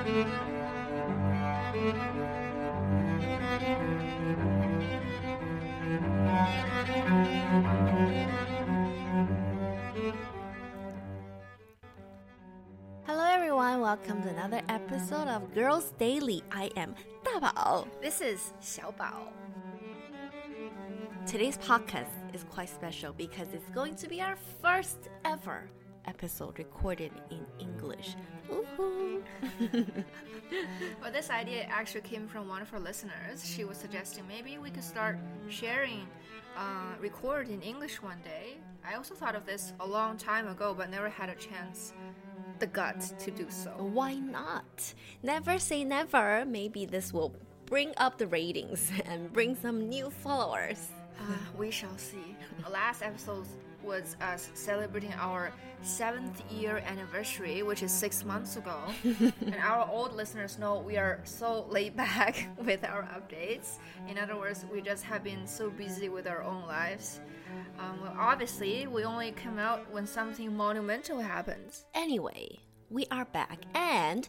Hello, everyone. welcome to another episode of Girls Daily. I am Da Bao. This is Xiao Bao. Today's podcast is quite special because it's going to be our first ever episode recorded in English. Woohoo! well, this idea actually came from one of our listeners. She was suggesting maybe we could start sharing, uh, record in English one day. I also thought of this a long time ago, but never had a chance, the guts to do so. Why not? Never say never. Maybe this will bring up the ratings and bring some new followers. Uh, we shall see. The last episode was us celebrating our seventh year anniversary, which is six months ago. and our old listeners know we are so laid back with our updates. In other words, we just have been so busy with our own lives. Um, well, obviously, we only come out when something monumental happens. Anyway, we are back and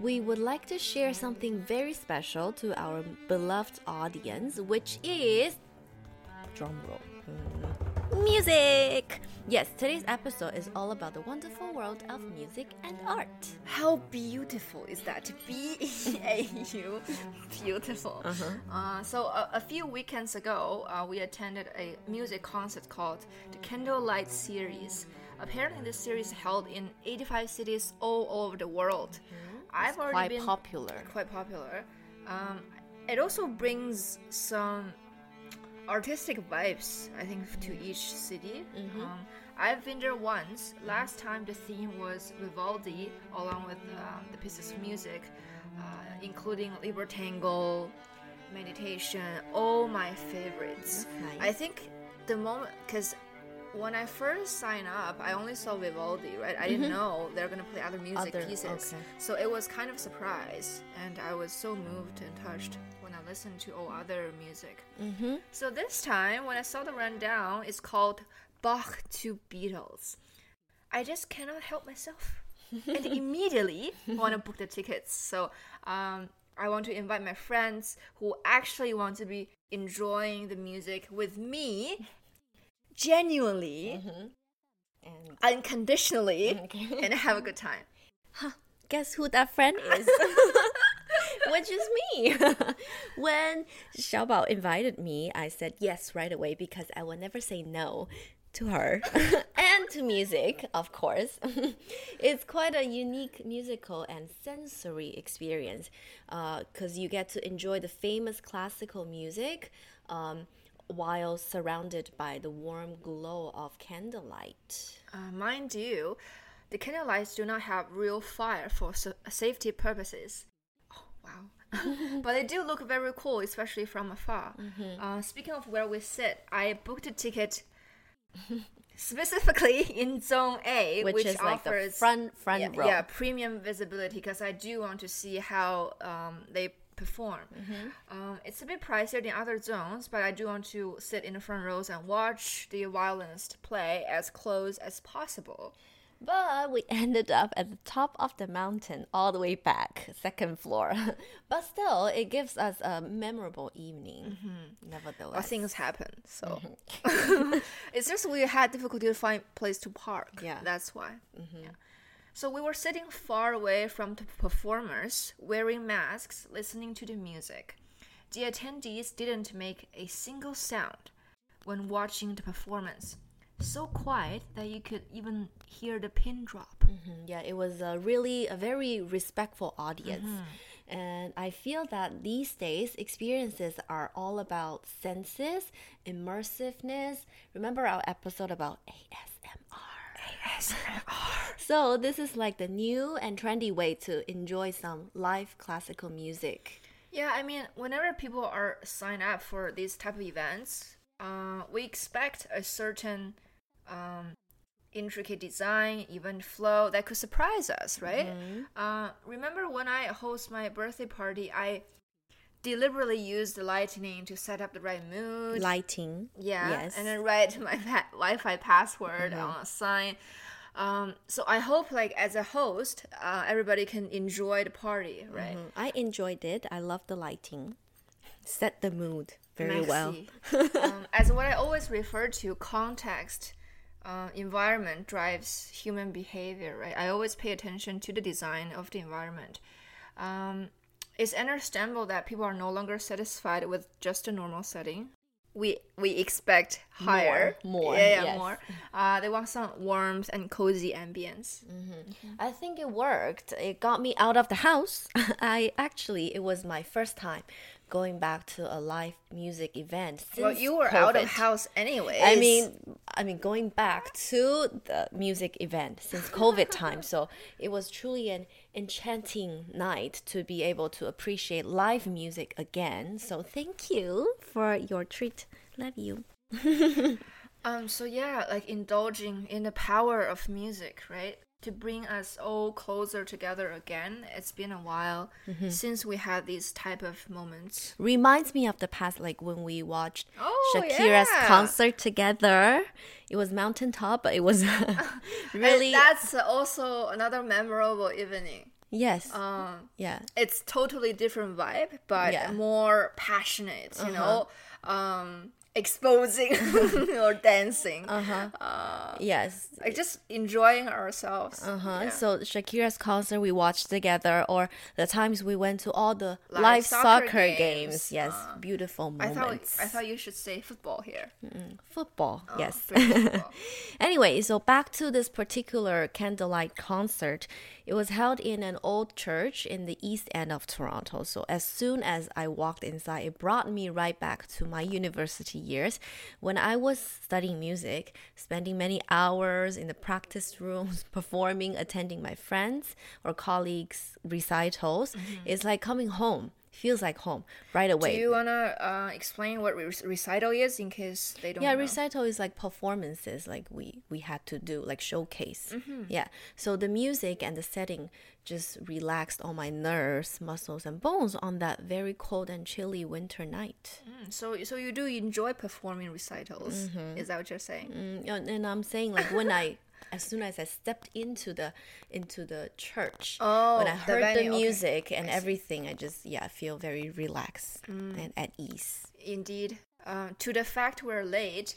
we would like to share something very special to our beloved audience, which is drum roll. Music! Yes, today's episode is all about the wonderful world of music and art. How beautiful is that? B E A U, beautiful. Uh -huh. uh, so a, a, few weekends ago, uh, we attended a music concert called the Candlelight Series. Apparently, this series held in 85 cities all over the world. Mm -hmm. I've already quite been popular. Quite popular. Um, it also brings some artistic vibes, I think, to each city. Mm -hmm. um, I've been there once. Last time the theme was Vivaldi, along with um, the pieces of music, uh, including Libertango, Meditation, all my favorites. Nice. I think the moment, because when I first signed up, I only saw Vivaldi, right? I didn't mm -hmm. know they're gonna play other music other, pieces. Okay. So it was kind of a surprise, and I was so moved and touched when I listened to all other music. Mm -hmm. So this time, when I saw the rundown, it's called Bach to Beatles. I just cannot help myself. and immediately want to book the tickets. So um, I want to invite my friends who actually want to be enjoying the music with me, genuinely mm -hmm. and unconditionally, okay. and have a good time. Huh, guess who that friend is? which is me. when Xiaobao invited me, I said yes right away because I will never say no to her and to music, of course. it's quite a unique musical and sensory experience because uh, you get to enjoy the famous classical music um, while surrounded by the warm glow of candlelight. Uh, mind you, the candlelights do not have real fire for safety purposes. Wow. but they do look very cool, especially from afar. Mm -hmm. uh, speaking of where we sit, I booked a ticket specifically in Zone A, which, which is offers like the front front yeah, row. Yeah, premium visibility because I do want to see how um, they perform. Mm -hmm. um, it's a bit pricier than other zones, but I do want to sit in the front rows and watch the violinist play as close as possible. But we ended up at the top of the mountain, all the way back, second floor. but still, it gives us a memorable evening. Mm -hmm. Nevertheless, well, things happen. So mm -hmm. it's just we had difficulty to find place to park. Yeah, that's why. Mm -hmm. yeah. So we were sitting far away from the performers, wearing masks, listening to the music. The attendees didn't make a single sound when watching the performance so quiet that you could even hear the pin drop. Mm -hmm. Yeah, it was a really a very respectful audience. Mm -hmm. And I feel that these days experiences are all about senses, immersiveness. Remember our episode about ASMR? ASMR. so, this is like the new and trendy way to enjoy some live classical music. Yeah, I mean, whenever people are signed up for these type of events, uh, we expect a certain um, intricate design, even flow that could surprise us, right? Mm-hmm. Uh, remember when I host my birthday party, I deliberately used the lightning to set up the right mood. Lighting. Yeah. Yes. And then write my pa- Wi Fi password mm-hmm. on a sign. Um, so I hope, like as a host, uh, everybody can enjoy the party, right? Mm, I enjoyed it. I love the lighting. Set the mood very well. Um, as what I always refer to, context, uh, environment drives human behavior, right? I always pay attention to the design of the environment. Um, it's understandable that people are no longer satisfied with just a normal setting. We we expect higher, more, yeah, yeah, yes. more. Uh, they want some warmth and cozy ambience. I think it worked. It got me out of the house. I actually, it was my first time going back to a live music event. Since Well, you were out of COVID. house anyway. I mean, I mean, going back to the music event since COVID time, so it was truly an enchanting night to be able to appreciate live music again. So thank you for your treat. Love you. Um, so yeah, like indulging in the power of music, right? To bring us all closer together again. It's been a while Mm-hmm. since we had these type of moments. Reminds me of the past, like when we watched Oh, Shakira's yeah. concert together. It was mountaintop, but it was really And that's also another memorable evening. yes, Um, yeah. it's totally different vibe, but Yeah. More passionate. You know, um, exposing or dancing, Uh-huh. yes, like just enjoying ourselves. Uh-huh. Yeah. So Shakira's concert we watched together, or the times we went to all the live, Live soccer, soccer games. games. Yes, beautiful I moments. thought I thought you should say football here. football. Oh, yes. Football. anyway, so back to this particular candlelight concert. It was held in an old church in the east end of Toronto. So as soon as I walked inside, it brought me right back to my university years when I was studying music, spending many hours in the practice rooms, performing, attending my friends or colleagues' recitals. Mm-hmm. It's like coming home. Feels like home right away. Do you wanna uh, explain what re- recital is in case they don't yeah know? recital is like performances like we we had to do like showcase Mm-hmm. yeah so the music and the setting just relaxed all my nerves muscles and bones on that very cold and chilly winter night Mm, so so you do enjoy performing recitals? Is that what you're saying? Mm, and, and i'm saying like when i as soon as i stepped into the into the church Oh, when i heard the, venue, okay. music and everything i just yeah feel very relaxed Mm. and at ease Indeed. Uh, to the fact we're late,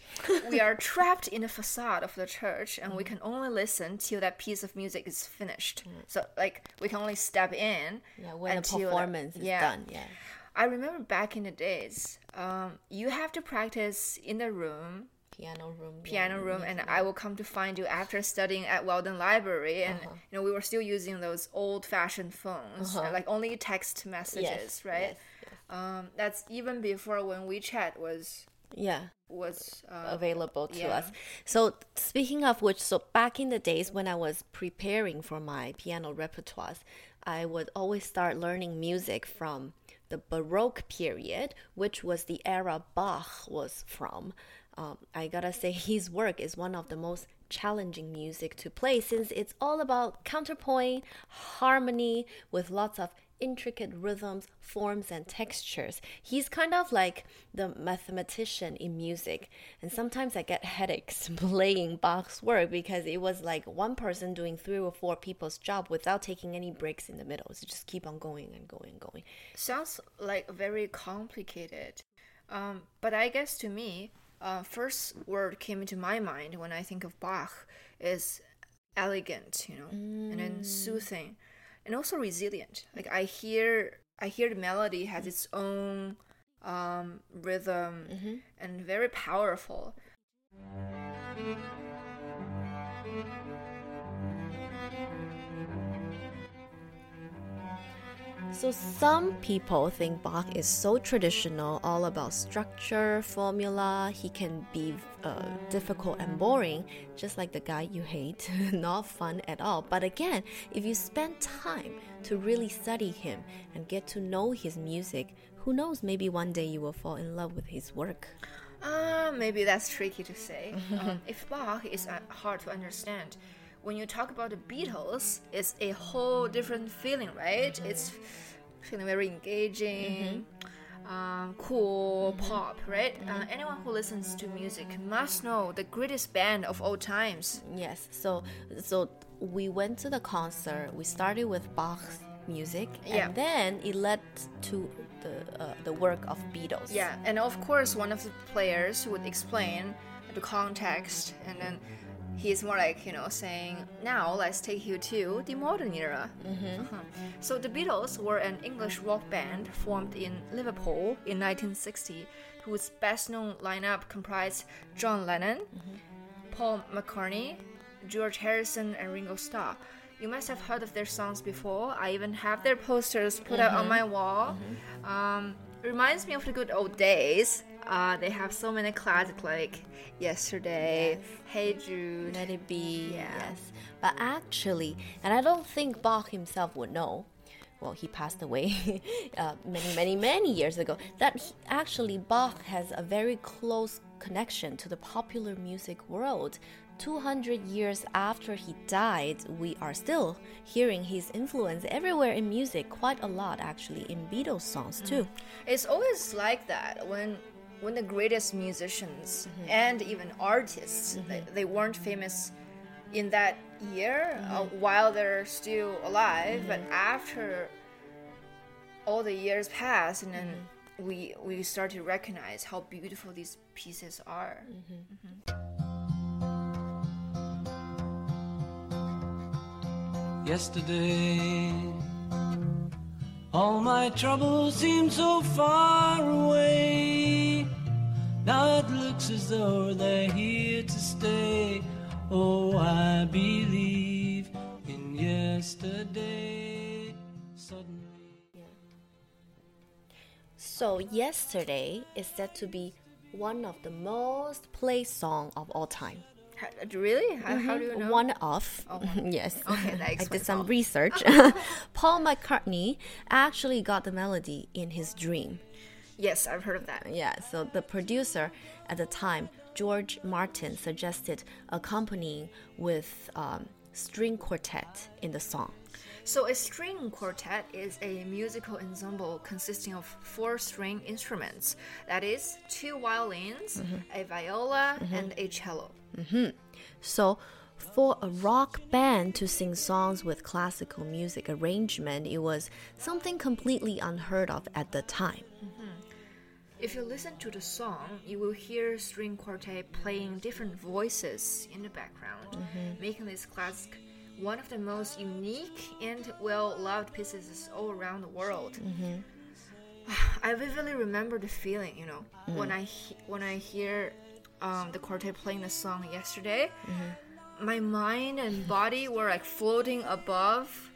we are trapped in the facade of the church, and Mm. we can only listen till that piece of music is finished. So, like, we can only step in. yeah when the until the- performance is yeah. done yeah I remember back in the days, um, you have to practice in the room, piano room piano room, and I will come to find you after studying at Weldon Library, and Uh-huh. you know we were still using those old-fashioned phones, like only text messages, right? yes, yes. Um, that's even before when WeChat was yeah was uh, available to yeah. us. So speaking of which, so back in the days when I was preparing for my piano repertoires, I would always start learning music from the Baroque period, which was the era Bach was from. Um, I gotta say, his work is one of the most challenging music to play since it's all about counterpoint, harmony, with lots of intricate rhythms, forms, and textures. He's kind of like the mathematician in music. And sometimes I get headaches playing Bach's work because it was like one person doing three or four people's job without taking any breaks in the middle. So just keep on going and going and going. sounds like very complicated. Um, but I guess to me, uh, first word came into my mind when I think of Bach is elegant, you know, and then soothing, and also resilient. Like I hear, I hear the melody has its own um, rhythm and very powerful. So some people think Bach is so traditional, all about structure, formula. He can be uh, difficult and boring, just like the guy you hate. Not fun at all. But again, if you spend time to really study him and get to know his music, who knows? Maybe one day you will fall in love with his work. Uh, maybe that's tricky to say. um, if Bach is uh, hard to understand, when you talk about the Beatles, it's a whole different feeling, right? It's feeling very engaging. um, cool pop, right? Uh, anyone who listens to music must know the greatest band of all times. Yes. So so we went to the concert. We started with Bach's music, Yeah. and then it led to the uh, the work of Beatles. Yeah, and of course, one of the players would explain the context, and then he's more like, you know, saying, now let's take you to the modern era. Uh-huh. So the Beatles were an English rock band formed in Liverpool in 1960, whose best known lineup comprised John Lennon, Paul McCartney, George Harrison, and Ringo Starr. You must have heard of their songs before. I even have their posters put out on my wall. Um, reminds me of the good old days. Uh, they have so many classics like Yesterday, Hey Jude. Let it be. Yeah. Yes. But actually, and I don't think Bach himself would know. Well, he passed away uh, many, many, many years ago. That he, actually Bach has a very close connection to the popular music world. 200 years after he died, we are still hearing his influence everywhere in music, quite a lot actually, in Beatles songs too. It's always like that when when the greatest musicians mm-hmm. and even artists. Mm-hmm. They, they weren't famous in that year uh, mm-hmm. while they're still alive, but after all the years pass, and then we we start to recognize how beautiful these pieces are. yesterday. All my troubles seem so far away. Now it looks as though they're here to stay. Oh, I believe in yesterday. Suddenly. So, Yesterday is said to be one of the most played song of all time. Really? How, how mm-hmm. do you know? One of, oh, yes. Okay, that I did some all. research. Paul McCartney actually got the melody in his dream. Yes, I've heard of that. Yeah, so the producer at the time, George Martin, suggested accompanying with um, string quartet in the song. So, a string quartet is a musical ensemble consisting of four string instruments that is, two violins, mm-hmm. a viola, mm-hmm. and a cello. Mm-hmm. So, for a rock band to sing songs with classical music arrangement, it was something completely unheard of at the time. Mm-hmm. If you listen to the song, you will hear string quartet playing different voices in the background, mm-hmm. making this classic one of the most unique and well loved pieces all around the world. I vividly remember the feeling, you know, when mm. I when I hear um, the quartet playing the song yesterday. Mm-hmm. My mind and body were like floating above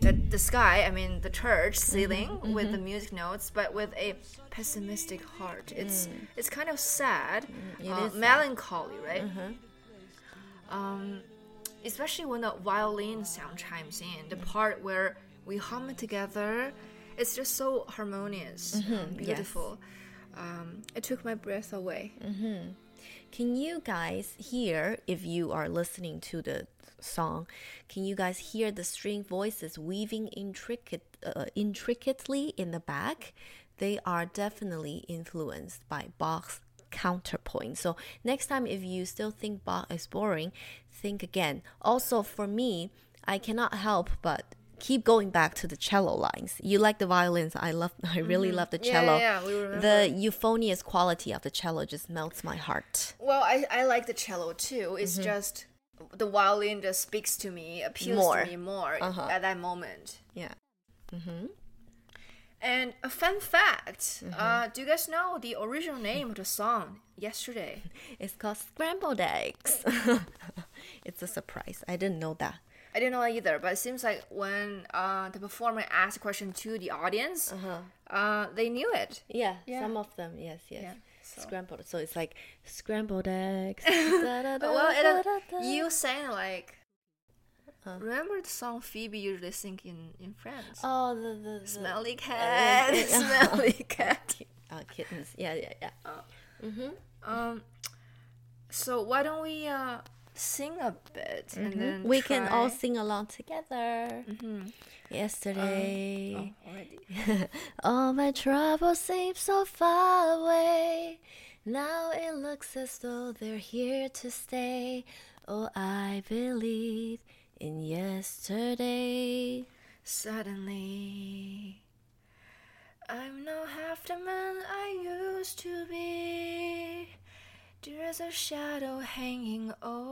the, the sky, I mean the church mm-hmm. ceiling with the mm-hmm. music notes, but with a pessimistic heart. It's mm. it's kind of sad, mm, it uh, is sad. melancholy, right? Um, especially when the violin sound chimes in, the part where we hum it together, it's just so harmonious, beautiful. Um, it took my breath away. Can you guys hear, if you are listening to the song, can you guys hear the string voices weaving intricate, uh, intricately in the back? They are definitely influenced by Bach's counterpoint. So next time, if you still think Bach is boring, think again. Also, for me, I cannot help but keep going back to the cello lines. You like the violins? I love. I really love the Mm-hmm. Yeah, cello. yeah, yeah, we remember. the euphonious quality of the cello just melts my heart. Well, I, I like the cello too. It's just the violin just speaks to me, appeals More. to me more at that moment. Yeah. Mm-hmm. And a fun fact uh, do you guys know the original name of the song, Yesterday? It's called scrambled eggs. it's a surprise. I didn't know that. I didn't know either, but it seems like when uh, the performer asked a question to the audience, uh they knew it. Yeah, Yeah. some of them, yes, yes. Yeah, so- Scrambled. So it's like scrambled eggs. da, da, da, well, it, uh, you sang like. Uh. Remember the song Phoebe usually sing in, in Friends? Oh, the the, the Smelly cat, yeah. smelly cat. uh, kittens. Yeah, yeah, yeah. Um, so why don't we uh, sing a bit and mm-hmm. then We can all sing along together. Mm-hmm. Yesterday. Oh, oh already. All my troubles seem so far away. Now it looks as though they're here to stay. Oh, I believe in yesterday. Suddenly, I'm not half the man I used to be. There's a shadow hanging over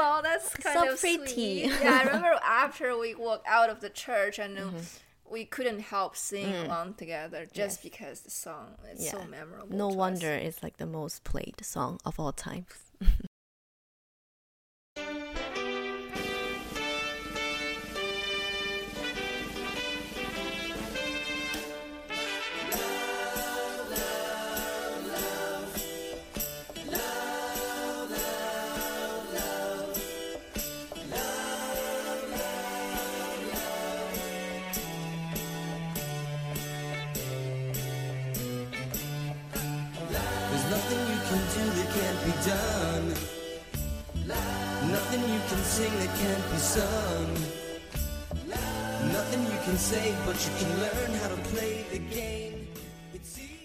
Well, that's kind So of pretty. sweet. Yeah, I remember after we walked out of the church, and uh, we couldn't help singing along together just because the song is so memorable. no to us. wonder it's like the most played song of all time. Nothing you can sing that can't be sung. Nothing you can say, but you can learn how to play the game.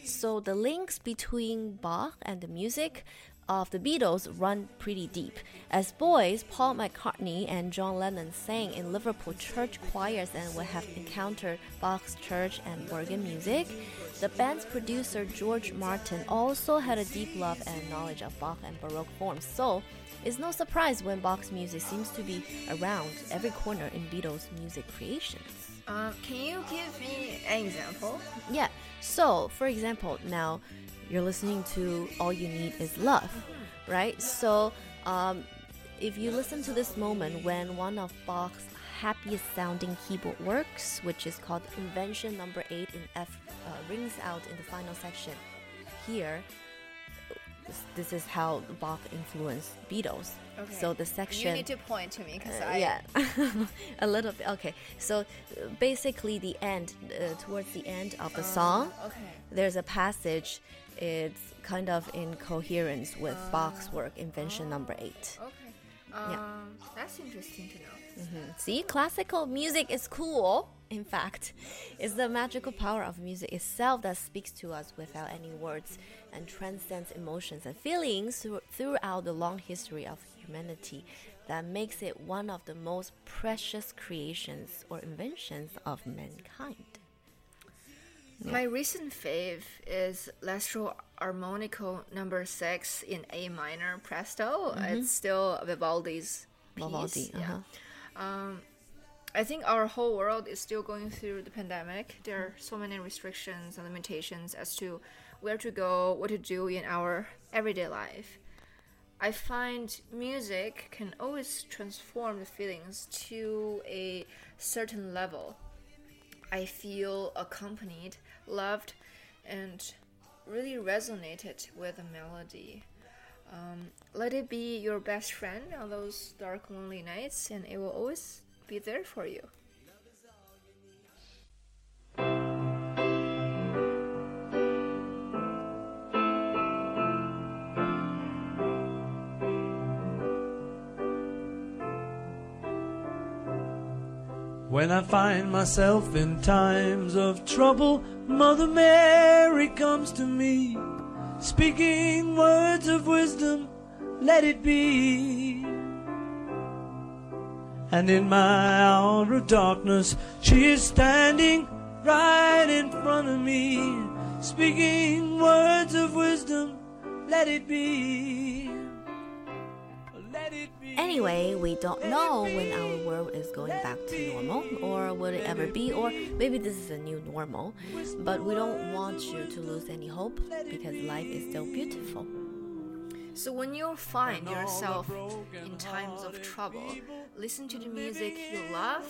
So the links between Bach and the music of the Beatles run pretty deep. As boys, Paul McCartney and John Lennon sang in Liverpool church choirs and would have encountered Bach's church and organ music. The band's producer George Martin also had a deep love and knowledge of Bach and Baroque forms. So it's no surprise when Bach's music seems to be around every corner in Beatles' music creations. Um, can you give me an example? Yeah. So, for example, now you're listening to All You Need Is Love, right? So, um, if you listen to this moment when one of Bach's happiest sounding keyboard works, which is called Invention Number 8 in F, uh, rings out in the final section here. This, this is how Bach influenced Beatles. Okay. So the section You need to point to me because uh, I yeah, a little bit. Okay, so uh, basically, the end, uh, towards the end of the song, okay. there's a passage. It's kind of in coherence with Bach's work, Invention Number Eight. Okay. Um, that's interesting to know. See, classical music is cool. In fact, it's the magical power of music itself that speaks to us without any words and transcends emotions and feelings thro- throughout the long history of humanity that makes it one of the most precious creations or inventions of mankind. My recent fave is L'estro Armonico number six in A minor presto. It's still Vivaldi's piece. Vivaldi, yeah. uh-huh. Um, I think our whole world is still going through the pandemic. There are so many restrictions and limitations as to where to go, what to do in our everyday life. I find music can always transform the feelings to a certain level. I feel accompanied, loved, and really resonated with the melody. Um, let it be your best friend on those dark, lonely nights, and it will always be there for you. When I find myself in times of trouble, Mother Mary comes to me, speaking words of wisdom, let it be. And in my hour of darkness, she is standing right in front of me, speaking words of wisdom, let it be. Let it be. Anyway, we don't know when our world is going back to normal, or will it ever be, or maybe this is a new normal. But we don't want you to lose any hope because life is still beautiful. So when you find yourself in times of trouble, listen to the music you love,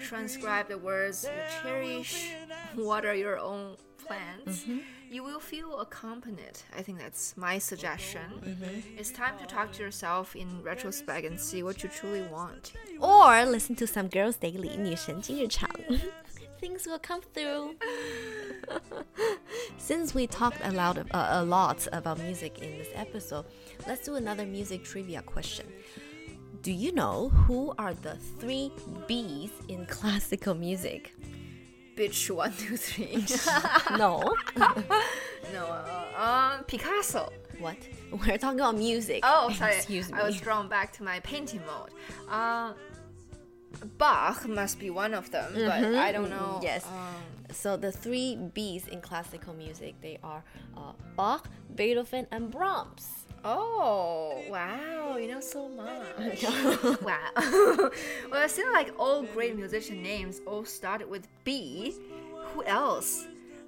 transcribe the words you cherish, water your own plants. You will feel accompanied. I think that's my suggestion. It's time to talk to yourself in retrospect and see what you truly want. Or listen to some Girls Daily 女神今日场. Things will come through. Since we talked a lot, of, uh, a lot about music in this episode, let's do another music trivia question. Do you know who are the three B's in classical music? Bitch, one, two, three. No. no, uh, uh, Picasso. what? We're talking about music. Oh, sorry. Excuse me. I was drawn back to my painting mode. Uh, Bach must be one of them, but I don't know. Yes. Um, So the three B's in classical music they are uh, Bach, Beethoven, and Brahms. oh, wow. You know so much. wow. well, it seems like all great musician names all started with B. Who else?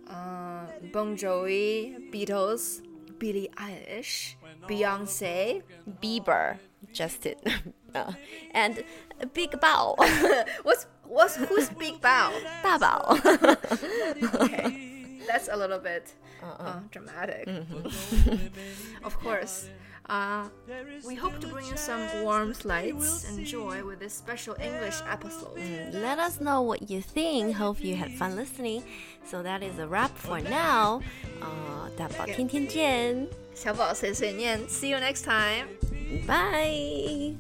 Uh, bon Jovi, Beatles, Billie Eilish, Beyonce. Bieber, Justin, uh, and Big Bao, What's what's who's Big Bow? 大宝. okay, that's a little bit uh, dramatic. of course. Uh, we hope to bring you some warmth, lights, and joy with this special English episode. Let us know what you think. Hope you had fun listening. So that is a wrap for now. Uh, 大宝天天见. See you next time. Bye.